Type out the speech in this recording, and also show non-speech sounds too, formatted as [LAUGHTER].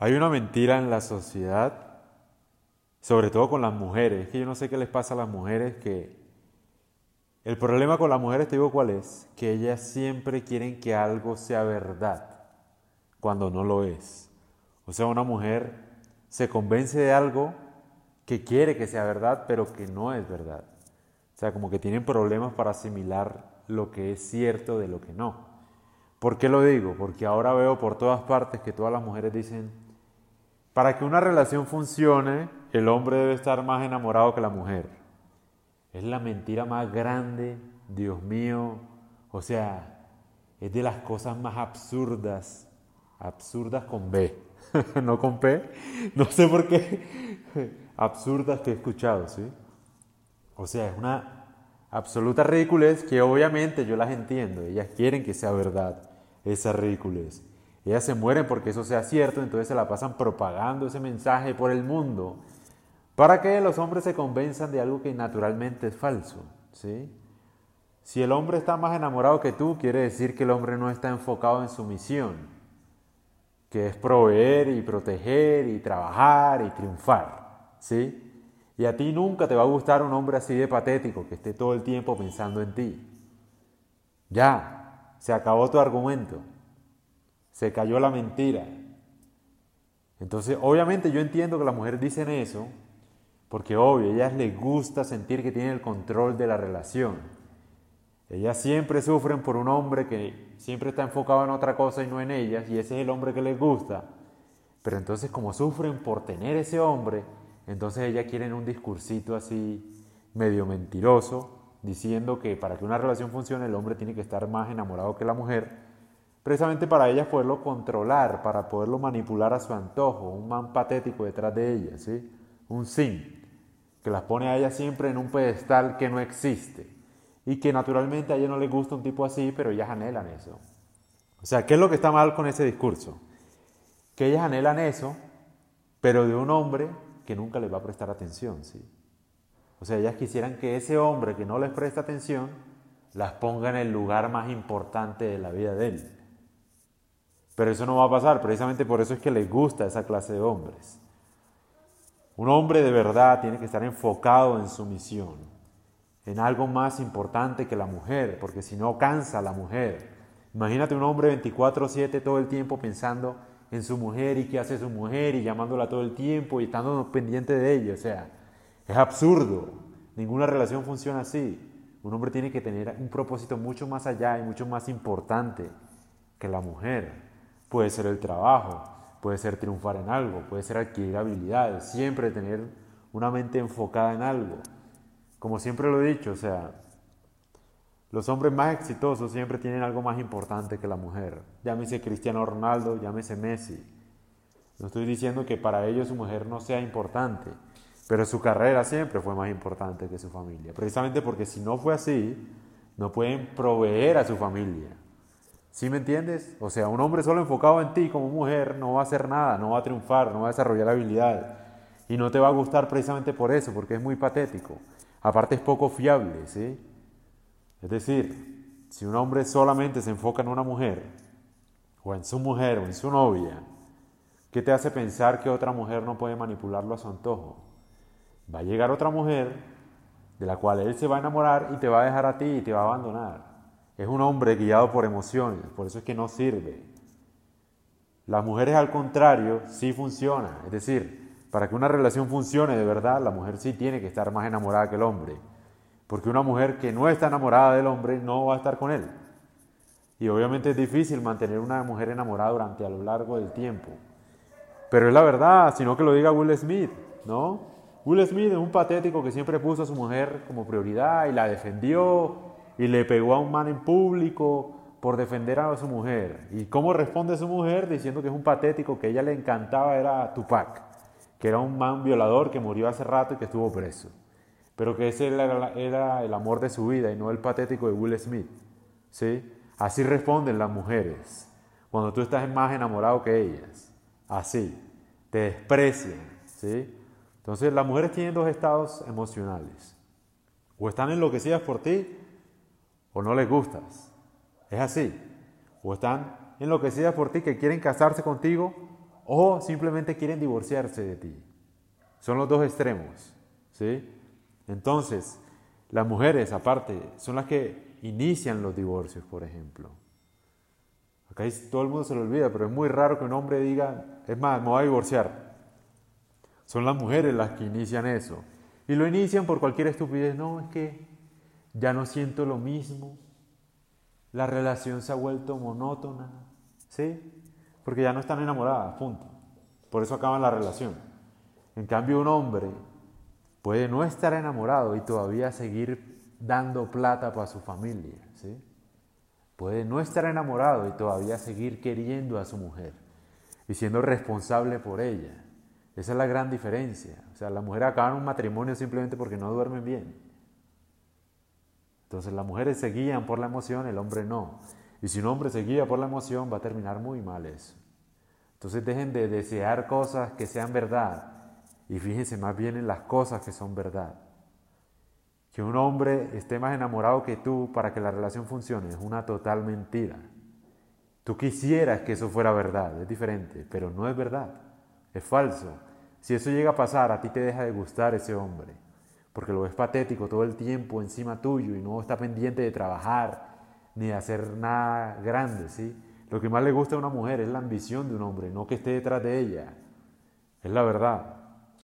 Hay una mentira en la sociedad, sobre todo con las mujeres. Es que yo no sé qué les pasa a las mujeres que... El problema con las mujeres, te digo cuál es, que ellas siempre quieren que algo sea verdad cuando no lo es. O sea, una mujer se convence de algo que quiere que sea verdad, pero que no es verdad. O sea, como que tienen problemas para asimilar lo que es cierto de lo que no. ¿Por qué lo digo? Porque ahora veo por todas partes que todas las mujeres dicen, para que una relación funcione, el hombre debe estar más enamorado que la mujer. Es la mentira más grande, Dios mío. O sea, es de las cosas más absurdas, absurdas con B, [LAUGHS] no con P. No sé por qué, absurdas que he escuchado, ¿sí? O sea, es una absoluta ridiculez que obviamente yo las entiendo. Ellas quieren que sea verdad esa ridiculez. Ellas se mueren porque eso sea cierto, entonces se la pasan propagando ese mensaje por el mundo para que los hombres se convenzan de algo que naturalmente es falso. ¿sí? Si el hombre está más enamorado que tú, quiere decir que el hombre no está enfocado en su misión, que es proveer y proteger y trabajar y triunfar. ¿sí? Y a ti nunca te va a gustar un hombre así de patético, que esté todo el tiempo pensando en ti. Ya, se acabó tu argumento se cayó la mentira. Entonces, obviamente yo entiendo que las mujeres dicen eso, porque obvio, a ellas les gusta sentir que tienen el control de la relación. Ellas siempre sufren por un hombre que siempre está enfocado en otra cosa y no en ellas, y ese es el hombre que les gusta. Pero entonces como sufren por tener ese hombre, entonces ellas quieren un discursito así medio mentiroso, diciendo que para que una relación funcione el hombre tiene que estar más enamorado que la mujer precisamente para ellas poderlo controlar, para poderlo manipular a su antojo, un man patético detrás de ellas, ¿sí? un sin, que las pone a ellas siempre en un pedestal que no existe y que naturalmente a ellas no les gusta un tipo así, pero ellas anhelan eso. O sea, ¿qué es lo que está mal con ese discurso? Que ellas anhelan eso, pero de un hombre que nunca les va a prestar atención, ¿sí? O sea, ellas quisieran que ese hombre que no les presta atención las ponga en el lugar más importante de la vida de él. Pero eso no va a pasar, precisamente por eso es que les gusta esa clase de hombres. Un hombre de verdad tiene que estar enfocado en su misión, en algo más importante que la mujer, porque si no cansa la mujer. Imagínate un hombre 24/7 todo el tiempo pensando en su mujer y qué hace su mujer y llamándola todo el tiempo y estando pendiente de ella. O sea, es absurdo. Ninguna relación funciona así. Un hombre tiene que tener un propósito mucho más allá y mucho más importante que la mujer. Puede ser el trabajo, puede ser triunfar en algo, puede ser adquirir habilidades, siempre tener una mente enfocada en algo. Como siempre lo he dicho, o sea, los hombres más exitosos siempre tienen algo más importante que la mujer. Llámese Cristiano Ronaldo, llámese Messi. No estoy diciendo que para ellos su mujer no sea importante, pero su carrera siempre fue más importante que su familia. Precisamente porque si no fue así, no pueden proveer a su familia. ¿Sí me entiendes? O sea, un hombre solo enfocado en ti como mujer no va a hacer nada, no va a triunfar, no va a desarrollar habilidades. Y no te va a gustar precisamente por eso, porque es muy patético. Aparte es poco fiable, ¿sí? Es decir, si un hombre solamente se enfoca en una mujer, o en su mujer, o en su novia, ¿qué te hace pensar que otra mujer no puede manipularlo a su antojo? Va a llegar otra mujer de la cual él se va a enamorar y te va a dejar a ti y te va a abandonar. Es un hombre guiado por emociones, por eso es que no sirve. Las mujeres al contrario sí funcionan, es decir, para que una relación funcione de verdad, la mujer sí tiene que estar más enamorada que el hombre, porque una mujer que no está enamorada del hombre no va a estar con él. Y obviamente es difícil mantener una mujer enamorada durante a lo largo del tiempo. Pero es la verdad, sino que lo diga Will Smith, ¿no? Will Smith es un patético que siempre puso a su mujer como prioridad y la defendió y le pegó a un man en público por defender a su mujer. ¿Y cómo responde su mujer? Diciendo que es un patético, que ella le encantaba era Tupac, que era un man violador que murió hace rato y que estuvo preso. Pero que ese era, era el amor de su vida y no el patético de Will Smith. ¿Sí? Así responden las mujeres cuando tú estás más enamorado que ellas. Así. Te desprecian. ¿Sí? Entonces las mujeres tienen dos estados emocionales. O están enloquecidas por ti o no les gustas. Es así. O están enloquecidas por ti que quieren casarse contigo o simplemente quieren divorciarse de ti. Son los dos extremos, ¿sí? Entonces, las mujeres, aparte, son las que inician los divorcios, por ejemplo. Acá todo el mundo se lo olvida, pero es muy raro que un hombre diga, es más, me voy a divorciar. Son las mujeres las que inician eso. Y lo inician por cualquier estupidez. No, es que ya no siento lo mismo. La relación se ha vuelto monótona. ¿Sí? Porque ya no están enamoradas, punto. Por eso acaban la relación. En cambio, un hombre puede no estar enamorado y todavía seguir dando plata para su familia. ¿sí? Puede no estar enamorado y todavía seguir queriendo a su mujer y siendo responsable por ella. Esa es la gran diferencia. O sea, la mujer acaba un matrimonio simplemente porque no duermen bien. Entonces las mujeres se guían por la emoción, el hombre no. Y si un hombre se guía por la emoción, va a terminar muy mal eso. Entonces dejen de desear cosas que sean verdad y fíjense más bien en las cosas que son verdad. Que un hombre esté más enamorado que tú para que la relación funcione es una total mentira. Tú quisieras que eso fuera verdad, es diferente, pero no es verdad, es falso. Si eso llega a pasar, a ti te deja de gustar ese hombre, porque lo ves patético todo el tiempo encima tuyo y no está pendiente de trabajar ni de hacer nada grande, ¿sí? Lo que más le gusta a una mujer es la ambición de un hombre, no que esté detrás de ella. Es la verdad.